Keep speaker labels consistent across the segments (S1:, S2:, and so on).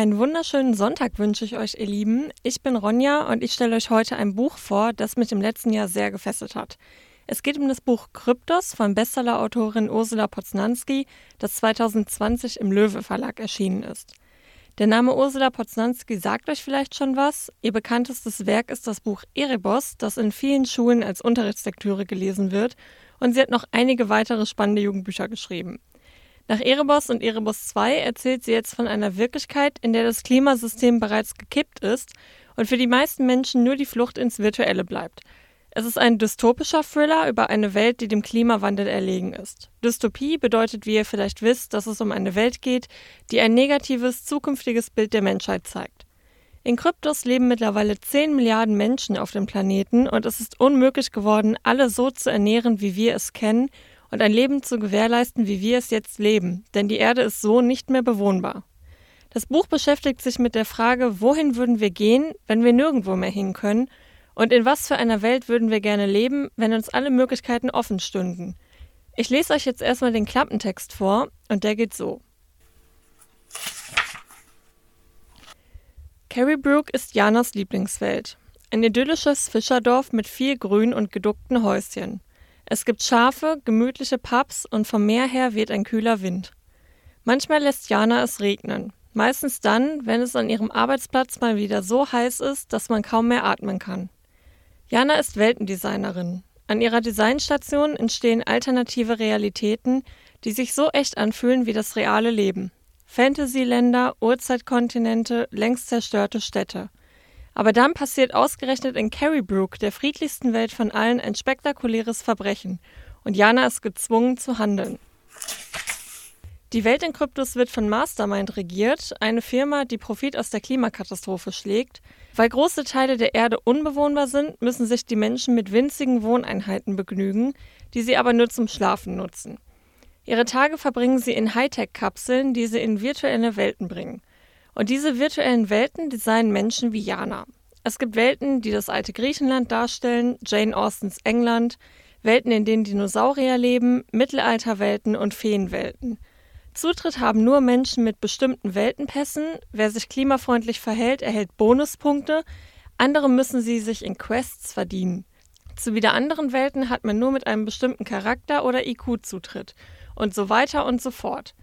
S1: Einen wunderschönen Sonntag wünsche ich euch, ihr Lieben. Ich bin Ronja und ich stelle euch heute ein Buch vor, das mich im letzten Jahr sehr gefesselt hat. Es geht um das Buch Kryptos von Bestsellerautorin Ursula Poznanski, das 2020 im Löwe Verlag erschienen ist. Der Name Ursula Poznanski sagt euch vielleicht schon was. Ihr bekanntestes Werk ist das Buch Erebos, das in vielen Schulen als Unterrichtslektüre gelesen wird, und sie hat noch einige weitere spannende Jugendbücher geschrieben. Nach Erebos und Erebos 2 erzählt sie jetzt von einer Wirklichkeit, in der das Klimasystem bereits gekippt ist und für die meisten Menschen nur die Flucht ins Virtuelle bleibt. Es ist ein dystopischer Thriller über eine Welt, die dem Klimawandel erlegen ist. Dystopie bedeutet, wie ihr vielleicht wisst, dass es um eine Welt geht, die ein negatives, zukünftiges Bild der Menschheit zeigt. In Kryptos leben mittlerweile 10 Milliarden Menschen auf dem Planeten und es ist unmöglich geworden, alle so zu ernähren, wie wir es kennen und ein Leben zu gewährleisten, wie wir es jetzt leben, denn die Erde ist so nicht mehr bewohnbar. Das Buch beschäftigt sich mit der Frage, wohin würden wir gehen, wenn wir nirgendwo mehr hin können, und in was für einer Welt würden wir gerne leben, wenn uns alle Möglichkeiten offen stünden. Ich lese euch jetzt erstmal den Klappentext vor, und der geht so. Carrybrook ist Janas Lieblingswelt. Ein idyllisches Fischerdorf mit viel Grün und geduckten Häuschen. Es gibt Schafe, gemütliche Pubs und vom Meer her weht ein kühler Wind. Manchmal lässt Jana es regnen. Meistens dann, wenn es an ihrem Arbeitsplatz mal wieder so heiß ist, dass man kaum mehr atmen kann. Jana ist Weltendesignerin. An ihrer Designstation entstehen alternative Realitäten, die sich so echt anfühlen wie das reale Leben. Fantasyländer, Urzeitkontinente, längst zerstörte Städte. Aber dann passiert ausgerechnet in Carrybrook, der friedlichsten Welt von allen, ein spektakuläres Verbrechen und Jana ist gezwungen zu handeln. Die Welt in Kryptos wird von Mastermind regiert, eine Firma, die Profit aus der Klimakatastrophe schlägt. Weil große Teile der Erde unbewohnbar sind, müssen sich die Menschen mit winzigen Wohneinheiten begnügen, die sie aber nur zum Schlafen nutzen. Ihre Tage verbringen sie in Hightech-Kapseln, die sie in virtuelle Welten bringen. Und diese virtuellen Welten designen Menschen wie Jana. Es gibt Welten, die das alte Griechenland darstellen, Jane Austens England, Welten, in denen Dinosaurier leben, Mittelalterwelten und Feenwelten. Zutritt haben nur Menschen mit bestimmten Weltenpässen. Wer sich klimafreundlich verhält, erhält Bonuspunkte. Andere müssen sie sich in Quests verdienen. Zu wieder anderen Welten hat man nur mit einem bestimmten Charakter oder IQ Zutritt. Und so weiter und so fort.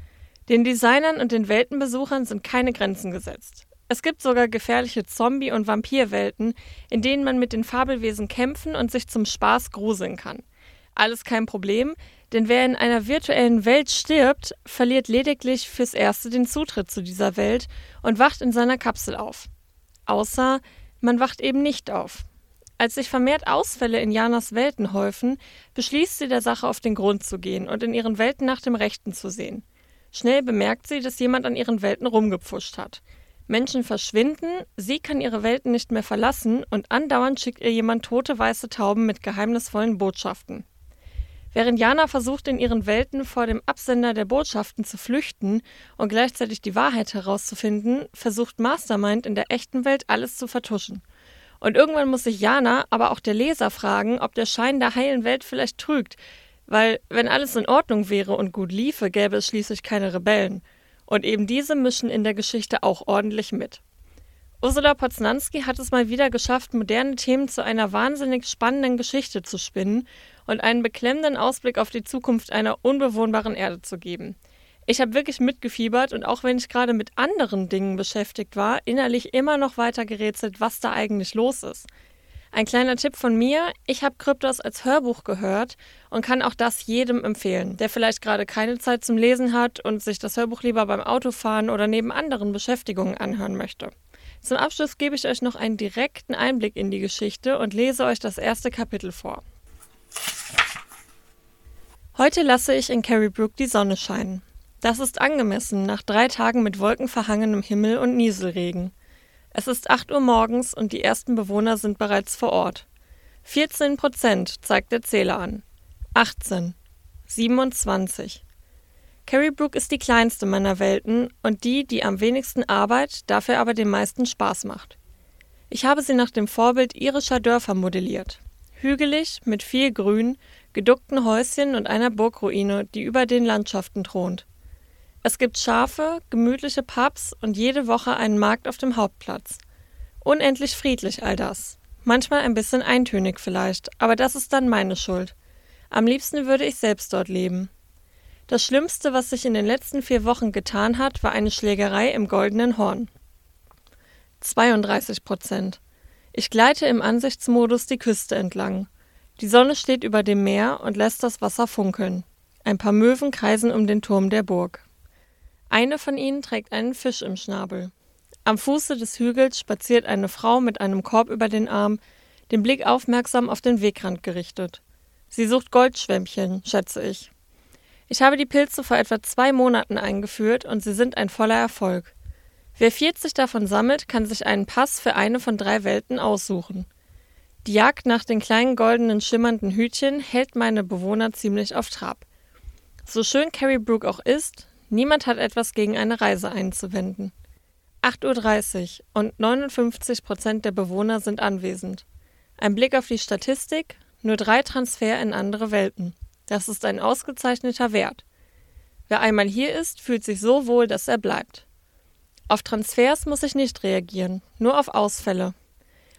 S1: Den Designern und den Weltenbesuchern sind keine Grenzen gesetzt. Es gibt sogar gefährliche Zombie- und Vampirwelten, in denen man mit den Fabelwesen kämpfen und sich zum Spaß gruseln kann. Alles kein Problem, denn wer in einer virtuellen Welt stirbt, verliert lediglich fürs Erste den Zutritt zu dieser Welt und wacht in seiner Kapsel auf. Außer man wacht eben nicht auf. Als sich vermehrt Ausfälle in Janas Welten häufen, beschließt sie der Sache auf den Grund zu gehen und in ihren Welten nach dem Rechten zu sehen. Schnell bemerkt sie, dass jemand an ihren Welten rumgepfuscht hat. Menschen verschwinden, sie kann ihre Welten nicht mehr verlassen und andauernd schickt ihr jemand tote weiße Tauben mit geheimnisvollen Botschaften. Während Jana versucht, in ihren Welten vor dem Absender der Botschaften zu flüchten und gleichzeitig die Wahrheit herauszufinden, versucht Mastermind in der echten Welt alles zu vertuschen. Und irgendwann muss sich Jana, aber auch der Leser fragen, ob der Schein der heilen Welt vielleicht trügt, weil, wenn alles in Ordnung wäre und gut liefe, gäbe es schließlich keine Rebellen. Und eben diese mischen in der Geschichte auch ordentlich mit. Ursula Poznanski hat es mal wieder geschafft, moderne Themen zu einer wahnsinnig spannenden Geschichte zu spinnen und einen beklemmenden Ausblick auf die Zukunft einer unbewohnbaren Erde zu geben. Ich habe wirklich mitgefiebert und auch wenn ich gerade mit anderen Dingen beschäftigt war, innerlich immer noch weiter gerätselt, was da eigentlich los ist. Ein kleiner Tipp von mir, ich habe Kryptos als Hörbuch gehört und kann auch das jedem empfehlen, der vielleicht gerade keine Zeit zum Lesen hat und sich das Hörbuch lieber beim Autofahren oder neben anderen Beschäftigungen anhören möchte. Zum Abschluss gebe ich euch noch einen direkten Einblick in die Geschichte und lese euch das erste Kapitel vor. Heute lasse ich in Carrybrook die Sonne scheinen. Das ist angemessen nach drei Tagen mit wolkenverhangenem Himmel und Nieselregen. Es ist 8 Uhr morgens und die ersten Bewohner sind bereits vor Ort. 14 Prozent zeigt der Zähler an. 18. 27. Carrybrook ist die kleinste meiner Welten und die, die am wenigsten Arbeit, dafür aber den meisten Spaß macht. Ich habe sie nach dem Vorbild irischer Dörfer modelliert. Hügelig, mit viel Grün, geduckten Häuschen und einer Burgruine, die über den Landschaften thront. Es gibt Schafe, gemütliche Pubs und jede Woche einen Markt auf dem Hauptplatz. Unendlich friedlich all das. Manchmal ein bisschen eintönig vielleicht, aber das ist dann meine Schuld. Am liebsten würde ich selbst dort leben. Das Schlimmste, was sich in den letzten vier Wochen getan hat, war eine Schlägerei im Goldenen Horn. 32 Prozent. Ich gleite im Ansichtsmodus die Küste entlang. Die Sonne steht über dem Meer und lässt das Wasser funkeln. Ein paar Möwen kreisen um den Turm der Burg. Eine von ihnen trägt einen Fisch im Schnabel. Am Fuße des Hügels spaziert eine Frau mit einem Korb über den Arm, den Blick aufmerksam auf den Wegrand gerichtet. Sie sucht Goldschwämmchen, schätze ich. Ich habe die Pilze vor etwa zwei Monaten eingeführt und sie sind ein voller Erfolg. Wer 40 davon sammelt, kann sich einen Pass für eine von drei Welten aussuchen. Die Jagd nach den kleinen goldenen schimmernden Hütchen hält meine Bewohner ziemlich auf Trab. So schön Carrie Brook auch ist, niemand hat etwas gegen eine Reise einzuwenden. 8.30 Uhr und 59 Prozent der Bewohner sind anwesend. Ein Blick auf die Statistik, nur drei Transfer in andere Welten. Das ist ein ausgezeichneter Wert. Wer einmal hier ist, fühlt sich so wohl, dass er bleibt. Auf Transfers muss ich nicht reagieren, nur auf Ausfälle.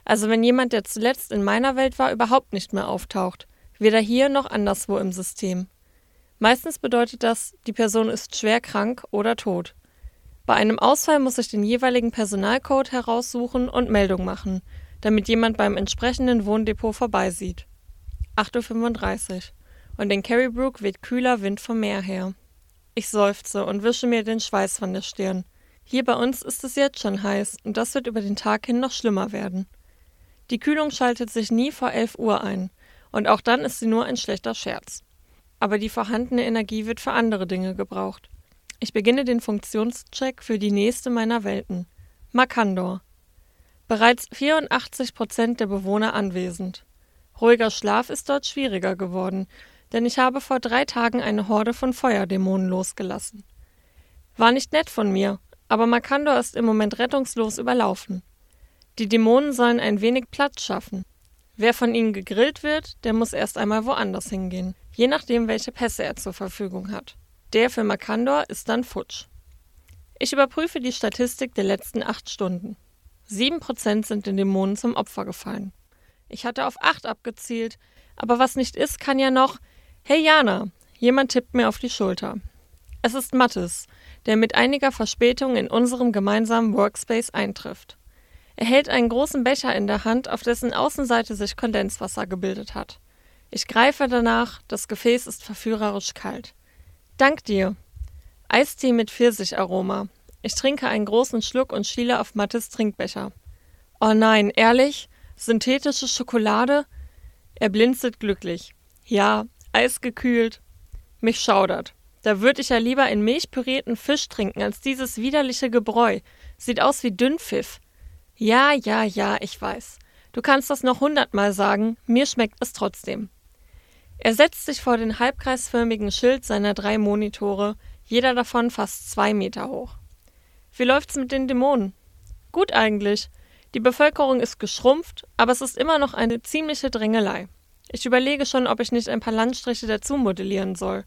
S1: Also wenn jemand, der zuletzt in meiner Welt war, überhaupt nicht mehr auftaucht, weder hier noch anderswo im System. Meistens bedeutet das, die Person ist schwer krank oder tot. Bei einem Ausfall muss ich den jeweiligen Personalcode heraussuchen und Meldung machen, damit jemand beim entsprechenden Wohndepot vorbeisieht. 8.35 Uhr und in Carrybrook weht kühler Wind vom Meer her. Ich seufze und wische mir den Schweiß von der Stirn. Hier bei uns ist es jetzt schon heiß und das wird über den Tag hin noch schlimmer werden. Die Kühlung schaltet sich nie vor 11 Uhr ein und auch dann ist sie nur ein schlechter Scherz. Aber die vorhandene Energie wird für andere Dinge gebraucht. Ich beginne den Funktionscheck für die nächste meiner Welten. Makandor. Bereits 84 Prozent der Bewohner anwesend. Ruhiger Schlaf ist dort schwieriger geworden, denn ich habe vor drei Tagen eine Horde von Feuerdämonen losgelassen. War nicht nett von mir, aber Makandor ist im Moment rettungslos überlaufen. Die Dämonen sollen ein wenig Platz schaffen. Wer von ihnen gegrillt wird, der muss erst einmal woanders hingehen, je nachdem, welche Pässe er zur Verfügung hat. Der für Makandor ist dann futsch. Ich überprüfe die Statistik der letzten acht Stunden. Sieben Prozent sind den Dämonen zum Opfer gefallen. Ich hatte auf acht abgezielt, aber was nicht ist, kann ja noch, Hey Jana! Jemand tippt mir auf die Schulter. Es ist Mattes, der mit einiger Verspätung in unserem gemeinsamen Workspace eintrifft. Er hält einen großen Becher in der Hand, auf dessen Außenseite sich Kondenswasser gebildet hat. Ich greife danach, das Gefäß ist verführerisch kalt. Dank dir. Eistee mit Pfirsicharoma. Ich trinke einen großen Schluck und schiele auf Mattes Trinkbecher. Oh nein, ehrlich? Synthetische Schokolade? Er blinzelt glücklich. Ja, eisgekühlt. Mich schaudert. Da würde ich ja lieber einen milchpürierten Fisch trinken als dieses widerliche Gebräu. Sieht aus wie Dünnpfiff. Ja, ja, ja, ich weiß. Du kannst das noch hundertmal sagen, mir schmeckt es trotzdem. Er setzt sich vor den halbkreisförmigen Schild seiner drei Monitore, jeder davon fast zwei Meter hoch. Wie läuft's mit den Dämonen? Gut eigentlich. Die Bevölkerung ist geschrumpft, aber es ist immer noch eine ziemliche Drängelei. Ich überlege schon, ob ich nicht ein paar Landstriche dazu modellieren soll.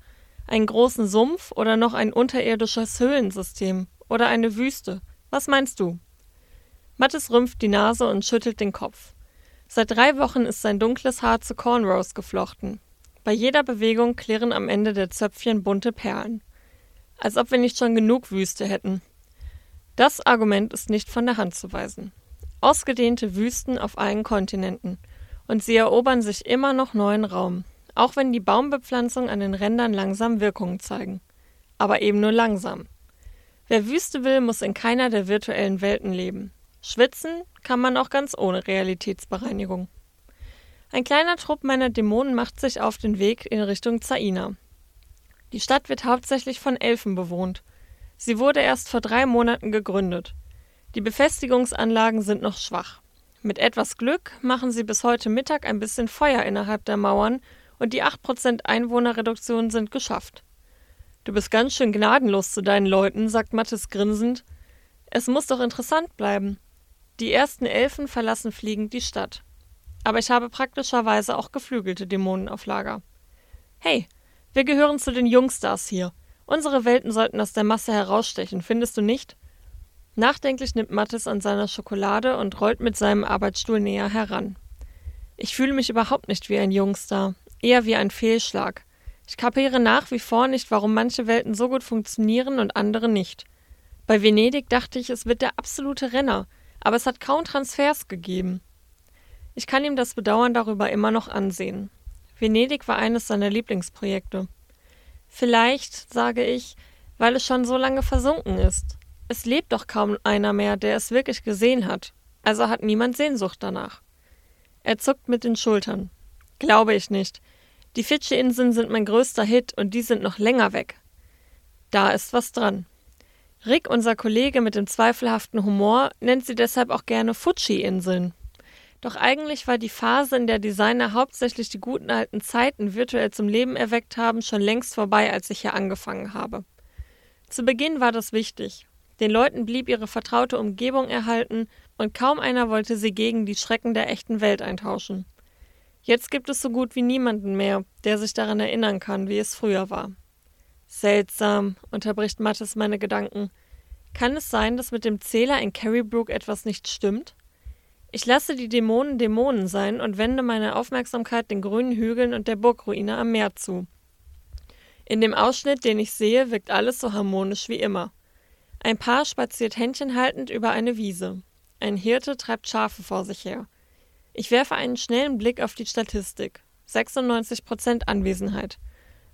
S1: Einen großen Sumpf oder noch ein unterirdisches Höhlensystem oder eine Wüste. Was meinst du? Mattes rümpft die Nase und schüttelt den Kopf. Seit drei Wochen ist sein dunkles Haar zu Cornrows geflochten. Bei jeder Bewegung klirren am Ende der Zöpfchen bunte Perlen. Als ob wir nicht schon genug Wüste hätten. Das Argument ist nicht von der Hand zu weisen. Ausgedehnte Wüsten auf allen Kontinenten – und sie erobern sich immer noch neuen Raum, auch wenn die Baumbepflanzungen an den Rändern langsam Wirkungen zeigen. Aber eben nur langsam. Wer Wüste will, muss in keiner der virtuellen Welten leben. Schwitzen kann man auch ganz ohne Realitätsbereinigung. Ein kleiner Trupp meiner Dämonen macht sich auf den Weg in Richtung Zaina. Die Stadt wird hauptsächlich von Elfen bewohnt. Sie wurde erst vor drei Monaten gegründet. Die Befestigungsanlagen sind noch schwach. Mit etwas Glück machen sie bis heute Mittag ein bisschen Feuer innerhalb der Mauern und die 8% Einwohnerreduktion sind geschafft. Du bist ganz schön gnadenlos zu deinen Leuten, sagt Mattes grinsend. Es muss doch interessant bleiben. Die ersten Elfen verlassen fliegend die Stadt. Aber ich habe praktischerweise auch geflügelte Dämonen auf Lager. Hey, wir gehören zu den Jungstars hier. Unsere Welten sollten aus der Masse herausstechen, findest du nicht? Nachdenklich nimmt Mattes an seiner Schokolade und rollt mit seinem Arbeitsstuhl näher heran. Ich fühle mich überhaupt nicht wie ein Jungstar, eher wie ein Fehlschlag. Ich kapiere nach wie vor nicht, warum manche Welten so gut funktionieren und andere nicht. Bei Venedig dachte ich, es wird der absolute Renner, aber es hat kaum Transfers gegeben. Ich kann ihm das Bedauern darüber immer noch ansehen. Venedig war eines seiner Lieblingsprojekte. Vielleicht, sage ich, weil es schon so lange versunken ist. Es lebt doch kaum einer mehr, der es wirklich gesehen hat. Also hat niemand Sehnsucht danach. Er zuckt mit den Schultern. Glaube ich nicht. Die Fidschi-Inseln sind mein größter Hit und die sind noch länger weg. Da ist was dran. Rick, unser Kollege mit dem zweifelhaften Humor, nennt sie deshalb auch gerne Fuji-Inseln. Doch eigentlich war die Phase, in der Designer hauptsächlich die guten alten Zeiten virtuell zum Leben erweckt haben, schon längst vorbei, als ich hier angefangen habe. Zu Beginn war das wichtig. Den Leuten blieb ihre vertraute Umgebung erhalten und kaum einer wollte sie gegen die Schrecken der echten Welt eintauschen. Jetzt gibt es so gut wie niemanden mehr, der sich daran erinnern kann, wie es früher war. Seltsam, unterbricht Mattes meine Gedanken. Kann es sein, dass mit dem Zähler in Carrybrook etwas nicht stimmt? Ich lasse die Dämonen Dämonen sein und wende meine Aufmerksamkeit den grünen Hügeln und der Burgruine am Meer zu. In dem Ausschnitt, den ich sehe, wirkt alles so harmonisch wie immer. Ein Paar spaziert händchenhaltend über eine Wiese. Ein Hirte treibt Schafe vor sich her. Ich werfe einen schnellen Blick auf die Statistik. 96% Anwesenheit.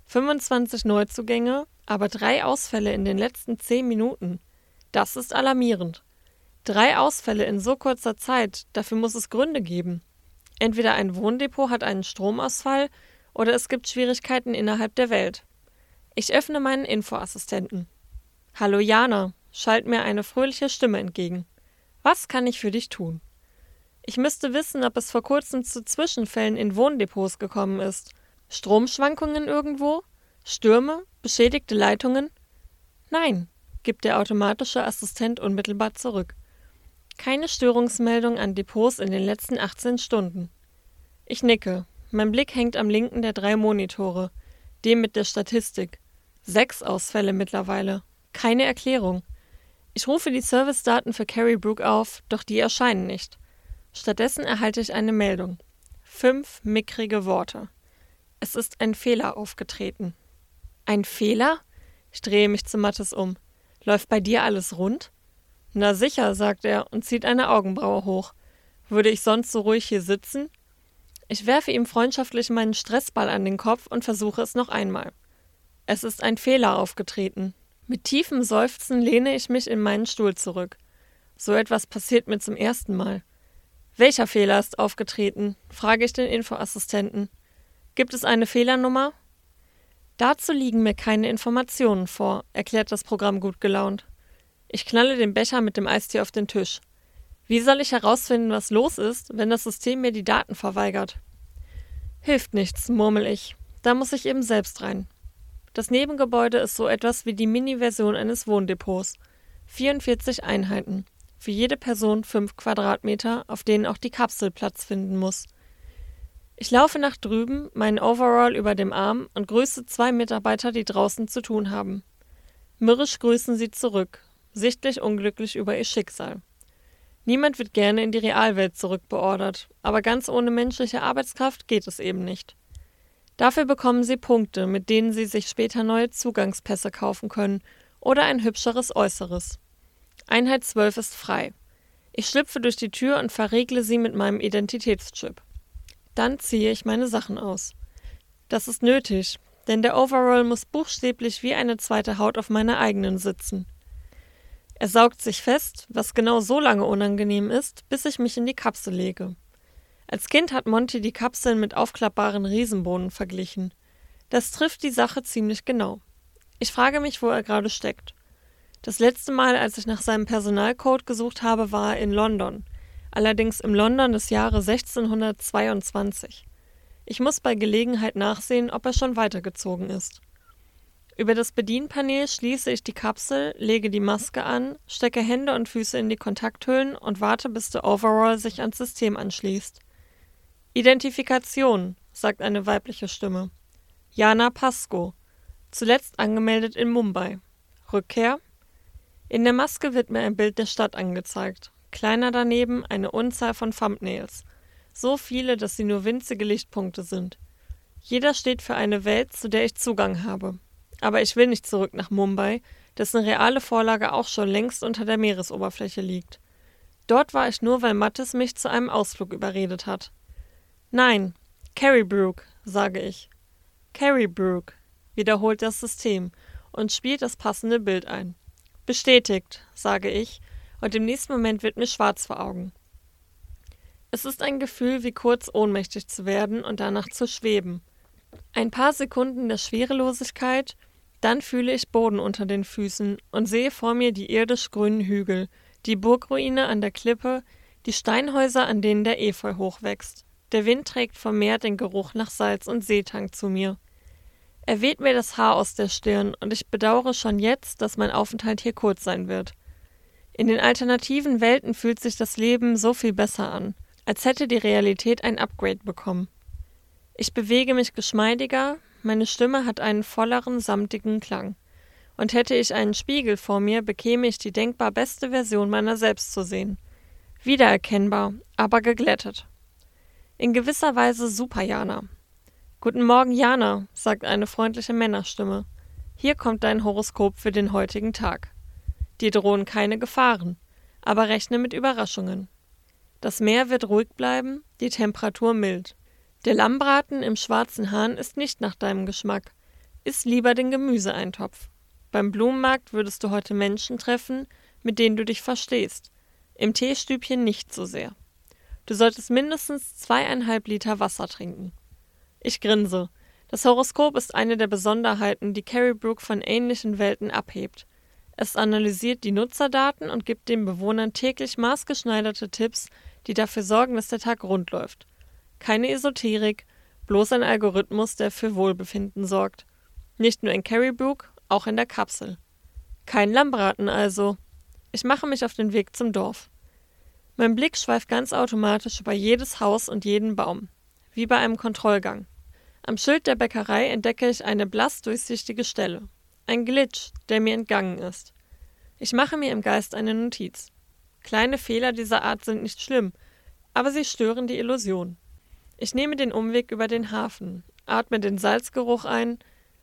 S1: 25 Neuzugänge, aber drei Ausfälle in den letzten 10 Minuten. Das ist alarmierend. Drei Ausfälle in so kurzer Zeit, dafür muss es Gründe geben. Entweder ein Wohndepot hat einen Stromausfall oder es gibt Schwierigkeiten innerhalb der Welt. Ich öffne meinen Infoassistenten. Hallo Jana, schallt mir eine fröhliche Stimme entgegen. Was kann ich für dich tun? Ich müsste wissen, ob es vor kurzem zu Zwischenfällen in Wohndepots gekommen ist. Stromschwankungen irgendwo? Stürme? Beschädigte Leitungen? Nein, gibt der automatische Assistent unmittelbar zurück. Keine Störungsmeldung an Depots in den letzten 18 Stunden. Ich nicke. Mein Blick hängt am linken der drei Monitore, dem mit der Statistik. Sechs Ausfälle mittlerweile. Keine Erklärung. Ich rufe die Servicedaten für Carrybrook auf, doch die erscheinen nicht. Stattdessen erhalte ich eine Meldung. Fünf mickrige Worte. Es ist ein Fehler aufgetreten. Ein Fehler? Ich drehe mich zu Mattes um. Läuft bei dir alles rund? Na sicher, sagt er und zieht eine Augenbraue hoch. Würde ich sonst so ruhig hier sitzen? Ich werfe ihm freundschaftlich meinen Stressball an den Kopf und versuche es noch einmal. Es ist ein Fehler aufgetreten. Mit tiefem Seufzen lehne ich mich in meinen Stuhl zurück. So etwas passiert mir zum ersten Mal. Welcher Fehler ist aufgetreten? frage ich den Infoassistenten. Gibt es eine Fehlernummer? Dazu liegen mir keine Informationen vor, erklärt das Programm gut gelaunt. Ich knalle den Becher mit dem Eistee auf den Tisch. Wie soll ich herausfinden, was los ist, wenn das System mir die Daten verweigert? Hilft nichts, murmel ich. Da muss ich eben selbst rein. Das Nebengebäude ist so etwas wie die Mini-Version eines Wohndepots. 44 Einheiten. Für jede Person 5 Quadratmeter, auf denen auch die Kapsel Platz finden muss. Ich laufe nach drüben, meinen Overall über dem Arm und grüße zwei Mitarbeiter, die draußen zu tun haben. Mürrisch grüßen sie zurück, sichtlich unglücklich über ihr Schicksal. Niemand wird gerne in die Realwelt zurückbeordert, aber ganz ohne menschliche Arbeitskraft geht es eben nicht. Dafür bekommen sie Punkte, mit denen sie sich später neue Zugangspässe kaufen können oder ein hübscheres Äußeres. Einheit 12 ist frei. Ich schlüpfe durch die Tür und verriegle sie mit meinem Identitätschip. Dann ziehe ich meine Sachen aus. Das ist nötig, denn der Overall muss buchstäblich wie eine zweite Haut auf meiner eigenen sitzen. Er saugt sich fest, was genau so lange unangenehm ist, bis ich mich in die Kapsel lege. Als Kind hat Monty die Kapseln mit aufklappbaren Riesenbohnen verglichen. Das trifft die Sache ziemlich genau. Ich frage mich, wo er gerade steckt. Das letzte Mal, als ich nach seinem Personalcode gesucht habe, war er in London. Allerdings im London des Jahres 1622. Ich muss bei Gelegenheit nachsehen, ob er schon weitergezogen ist. Über das Bedienpanel schließe ich die Kapsel, lege die Maske an, stecke Hände und Füße in die Kontakthüllen und warte, bis der Overall sich ans System anschließt. Identifikation, sagt eine weibliche Stimme. Jana Pasco. Zuletzt angemeldet in Mumbai. Rückkehr? In der Maske wird mir ein Bild der Stadt angezeigt. Kleiner daneben eine Unzahl von Thumbnails. So viele, dass sie nur winzige Lichtpunkte sind. Jeder steht für eine Welt, zu der ich Zugang habe. Aber ich will nicht zurück nach Mumbai, dessen reale Vorlage auch schon längst unter der Meeresoberfläche liegt. Dort war ich nur, weil Mattes mich zu einem Ausflug überredet hat. Nein, Carrybrook, sage ich. Carrybrook, wiederholt das System und spielt das passende Bild ein. Bestätigt, sage ich, und im nächsten Moment wird mir schwarz vor Augen. Es ist ein Gefühl, wie kurz ohnmächtig zu werden und danach zu schweben. Ein paar Sekunden der Schwerelosigkeit, dann fühle ich Boden unter den Füßen und sehe vor mir die irdisch grünen Hügel, die Burgruine an der Klippe, die Steinhäuser, an denen der Efeu hochwächst. Der Wind trägt vom Meer den Geruch nach Salz und Seetang zu mir. Er weht mir das Haar aus der Stirn und ich bedauere schon jetzt, dass mein Aufenthalt hier kurz sein wird. In den alternativen Welten fühlt sich das Leben so viel besser an, als hätte die Realität ein Upgrade bekommen. Ich bewege mich geschmeidiger, meine Stimme hat einen volleren, samtigen Klang. Und hätte ich einen Spiegel vor mir, bekäme ich die denkbar beste Version meiner selbst zu sehen. Wiedererkennbar, aber geglättet. In gewisser Weise super Jana. Guten Morgen, Jana, sagt eine freundliche Männerstimme. Hier kommt dein Horoskop für den heutigen Tag. Dir drohen keine Gefahren, aber rechne mit Überraschungen. Das Meer wird ruhig bleiben, die Temperatur mild. Der Lammbraten im schwarzen Hahn ist nicht nach deinem Geschmack. Iss lieber den Gemüseeintopf. Beim Blumenmarkt würdest du heute Menschen treffen, mit denen du dich verstehst. Im Teestübchen nicht so sehr. Du solltest mindestens zweieinhalb Liter Wasser trinken. Ich grinse. Das Horoskop ist eine der Besonderheiten, die Carrie Brooke von ähnlichen Welten abhebt. Es analysiert die Nutzerdaten und gibt den Bewohnern täglich maßgeschneiderte Tipps, die dafür sorgen, dass der Tag rund läuft. Keine Esoterik, bloß ein Algorithmus, der für Wohlbefinden sorgt. Nicht nur in Carrybrook, auch in der Kapsel. Kein Lammbraten also. Ich mache mich auf den Weg zum Dorf. Mein Blick schweift ganz automatisch über jedes Haus und jeden Baum, wie bei einem Kontrollgang. Am Schild der Bäckerei entdecke ich eine blass durchsichtige Stelle. Ein Glitch, der mir entgangen ist. Ich mache mir im Geist eine Notiz. Kleine Fehler dieser Art sind nicht schlimm, aber sie stören die Illusion. Ich nehme den Umweg über den Hafen, atme den Salzgeruch ein.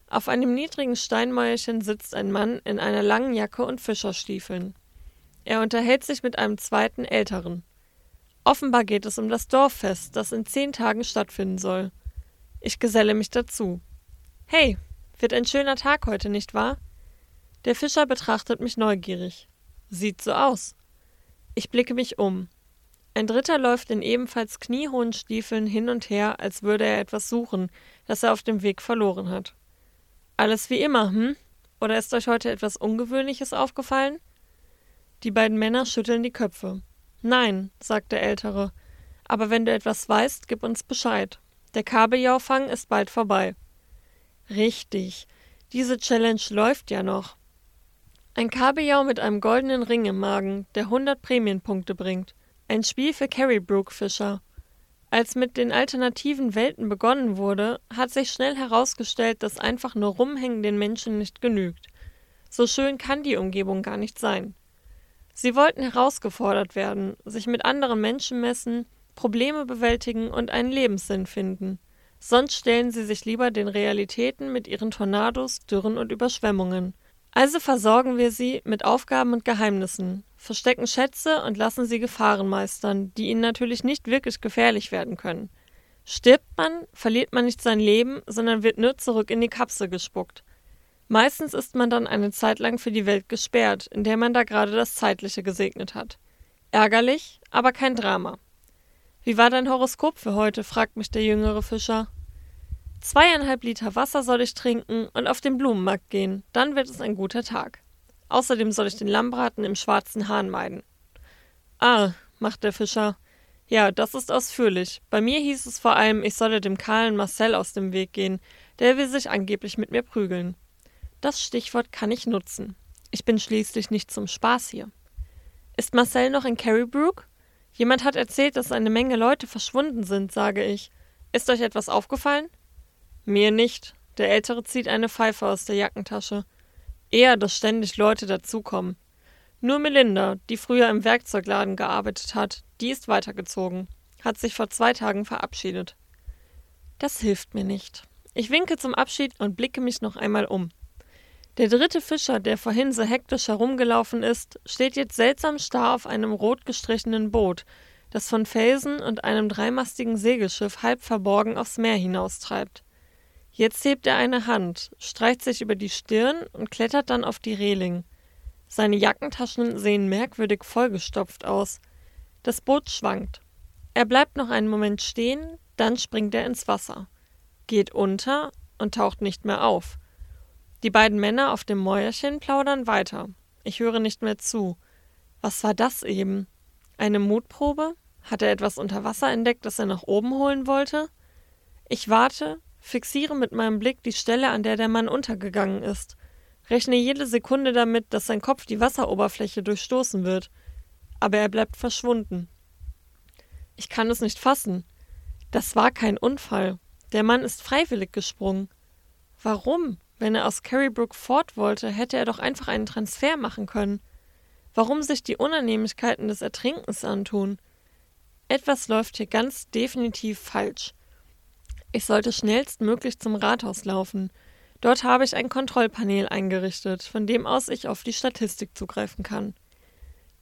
S1: Auf einem niedrigen Steinmäuerchen sitzt ein Mann in einer langen Jacke und Fischerstiefeln. Er unterhält sich mit einem zweiten Älteren. Offenbar geht es um das Dorffest, das in zehn Tagen stattfinden soll. Ich geselle mich dazu. Hey, wird ein schöner Tag heute, nicht wahr? Der Fischer betrachtet mich neugierig. Sieht so aus. Ich blicke mich um. Ein Dritter läuft in ebenfalls kniehohen Stiefeln hin und her, als würde er etwas suchen, das er auf dem Weg verloren hat. Alles wie immer, hm? Oder ist euch heute etwas Ungewöhnliches aufgefallen? Die beiden Männer schütteln die Köpfe. Nein, sagt der Ältere. Aber wenn du etwas weißt, gib uns Bescheid. Der Kabeljaufang ist bald vorbei. Richtig. Diese Challenge läuft ja noch. Ein Kabeljau mit einem goldenen Ring im Magen, der 100 Prämienpunkte bringt. Ein Spiel für Carrybrook-Fischer. Als mit den alternativen Welten begonnen wurde, hat sich schnell herausgestellt, dass einfach nur rumhängen den Menschen nicht genügt. So schön kann die Umgebung gar nicht sein. Sie wollten herausgefordert werden, sich mit anderen Menschen messen, Probleme bewältigen und einen Lebenssinn finden. Sonst stellen sie sich lieber den Realitäten mit ihren Tornados, Dürren und Überschwemmungen. Also versorgen wir sie mit Aufgaben und Geheimnissen, verstecken Schätze und lassen sie Gefahren meistern, die ihnen natürlich nicht wirklich gefährlich werden können. Stirbt man, verliert man nicht sein Leben, sondern wird nur zurück in die Kapsel gespuckt. Meistens ist man dann eine Zeit lang für die Welt gesperrt, in der man da gerade das Zeitliche gesegnet hat. Ärgerlich, aber kein Drama. Wie war dein Horoskop für heute? fragt mich der jüngere Fischer. Zweieinhalb Liter Wasser soll ich trinken und auf den Blumenmarkt gehen, dann wird es ein guter Tag. Außerdem soll ich den Lammbraten im schwarzen Hahn meiden. Ah, macht der Fischer. Ja, das ist ausführlich. Bei mir hieß es vor allem, ich solle dem kahlen Marcel aus dem Weg gehen, der will sich angeblich mit mir prügeln. Das Stichwort kann ich nutzen. Ich bin schließlich nicht zum Spaß hier. Ist Marcel noch in Carrybrook? Jemand hat erzählt, dass eine Menge Leute verschwunden sind, sage ich. Ist euch etwas aufgefallen? Mir nicht, Der Ältere zieht eine Pfeife aus der Jackentasche. Eher, dass ständig Leute dazukommen. Nur Melinda, die früher im Werkzeugladen gearbeitet hat, die ist weitergezogen, hat sich vor zwei Tagen verabschiedet. Das hilft mir nicht. Ich winke zum Abschied und blicke mich noch einmal um. Der dritte Fischer, der vorhin so hektisch herumgelaufen ist, steht jetzt seltsam starr auf einem rot gestrichenen Boot, das von Felsen und einem dreimastigen Segelschiff halb verborgen aufs Meer hinaustreibt. Jetzt hebt er eine Hand, streicht sich über die Stirn und klettert dann auf die Reling. Seine Jackentaschen sehen merkwürdig vollgestopft aus. Das Boot schwankt. Er bleibt noch einen Moment stehen, dann springt er ins Wasser, geht unter und taucht nicht mehr auf. Die beiden Männer auf dem Mäuerchen plaudern weiter. Ich höre nicht mehr zu. Was war das eben? Eine Mutprobe? Hat er etwas unter Wasser entdeckt, das er nach oben holen wollte? Ich warte, fixiere mit meinem Blick die Stelle, an der der Mann untergegangen ist, rechne jede Sekunde damit, dass sein Kopf die Wasseroberfläche durchstoßen wird. Aber er bleibt verschwunden. Ich kann es nicht fassen. Das war kein Unfall. Der Mann ist freiwillig gesprungen. Warum? Wenn er aus Carrybrook fort wollte, hätte er doch einfach einen Transfer machen können. Warum sich die Unannehmlichkeiten des Ertrinkens antun? Etwas läuft hier ganz definitiv falsch. Ich sollte schnellstmöglich zum Rathaus laufen. Dort habe ich ein Kontrollpanel eingerichtet, von dem aus ich auf die Statistik zugreifen kann.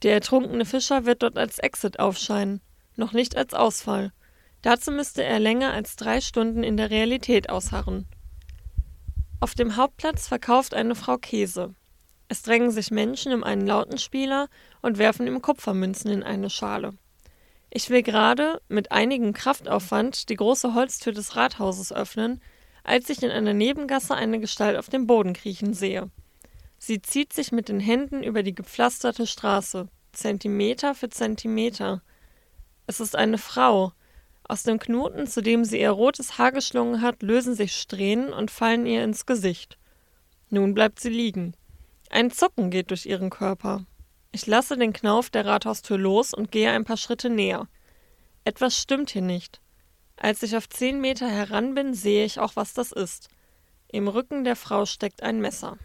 S1: Der ertrunkene Fischer wird dort als Exit aufscheinen, noch nicht als Ausfall. Dazu müsste er länger als drei Stunden in der Realität ausharren. Auf dem Hauptplatz verkauft eine Frau Käse. Es drängen sich Menschen um einen Lautenspieler und werfen ihm Kupfermünzen in eine Schale. Ich will gerade, mit einigem Kraftaufwand, die große Holztür des Rathauses öffnen, als ich in einer Nebengasse eine Gestalt auf dem Boden kriechen sehe. Sie zieht sich mit den Händen über die gepflasterte Straße, Zentimeter für Zentimeter. Es ist eine Frau, aus dem Knoten, zu dem sie ihr rotes Haar geschlungen hat, lösen sich Strähnen und fallen ihr ins Gesicht. Nun bleibt sie liegen. Ein Zucken geht durch ihren Körper. Ich lasse den Knauf der Rathaustür los und gehe ein paar Schritte näher. Etwas stimmt hier nicht. Als ich auf zehn Meter heran bin, sehe ich auch, was das ist. Im Rücken der Frau steckt ein Messer.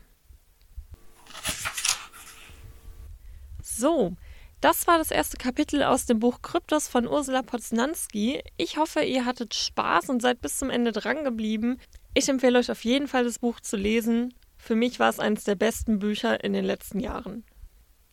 S1: So, das war das erste Kapitel aus dem Buch Kryptos von Ursula Poznanski. Ich hoffe, ihr hattet Spaß und seid bis zum Ende dran geblieben. Ich empfehle euch auf jeden Fall, das Buch zu lesen. Für mich war es eines der besten Bücher in den letzten Jahren.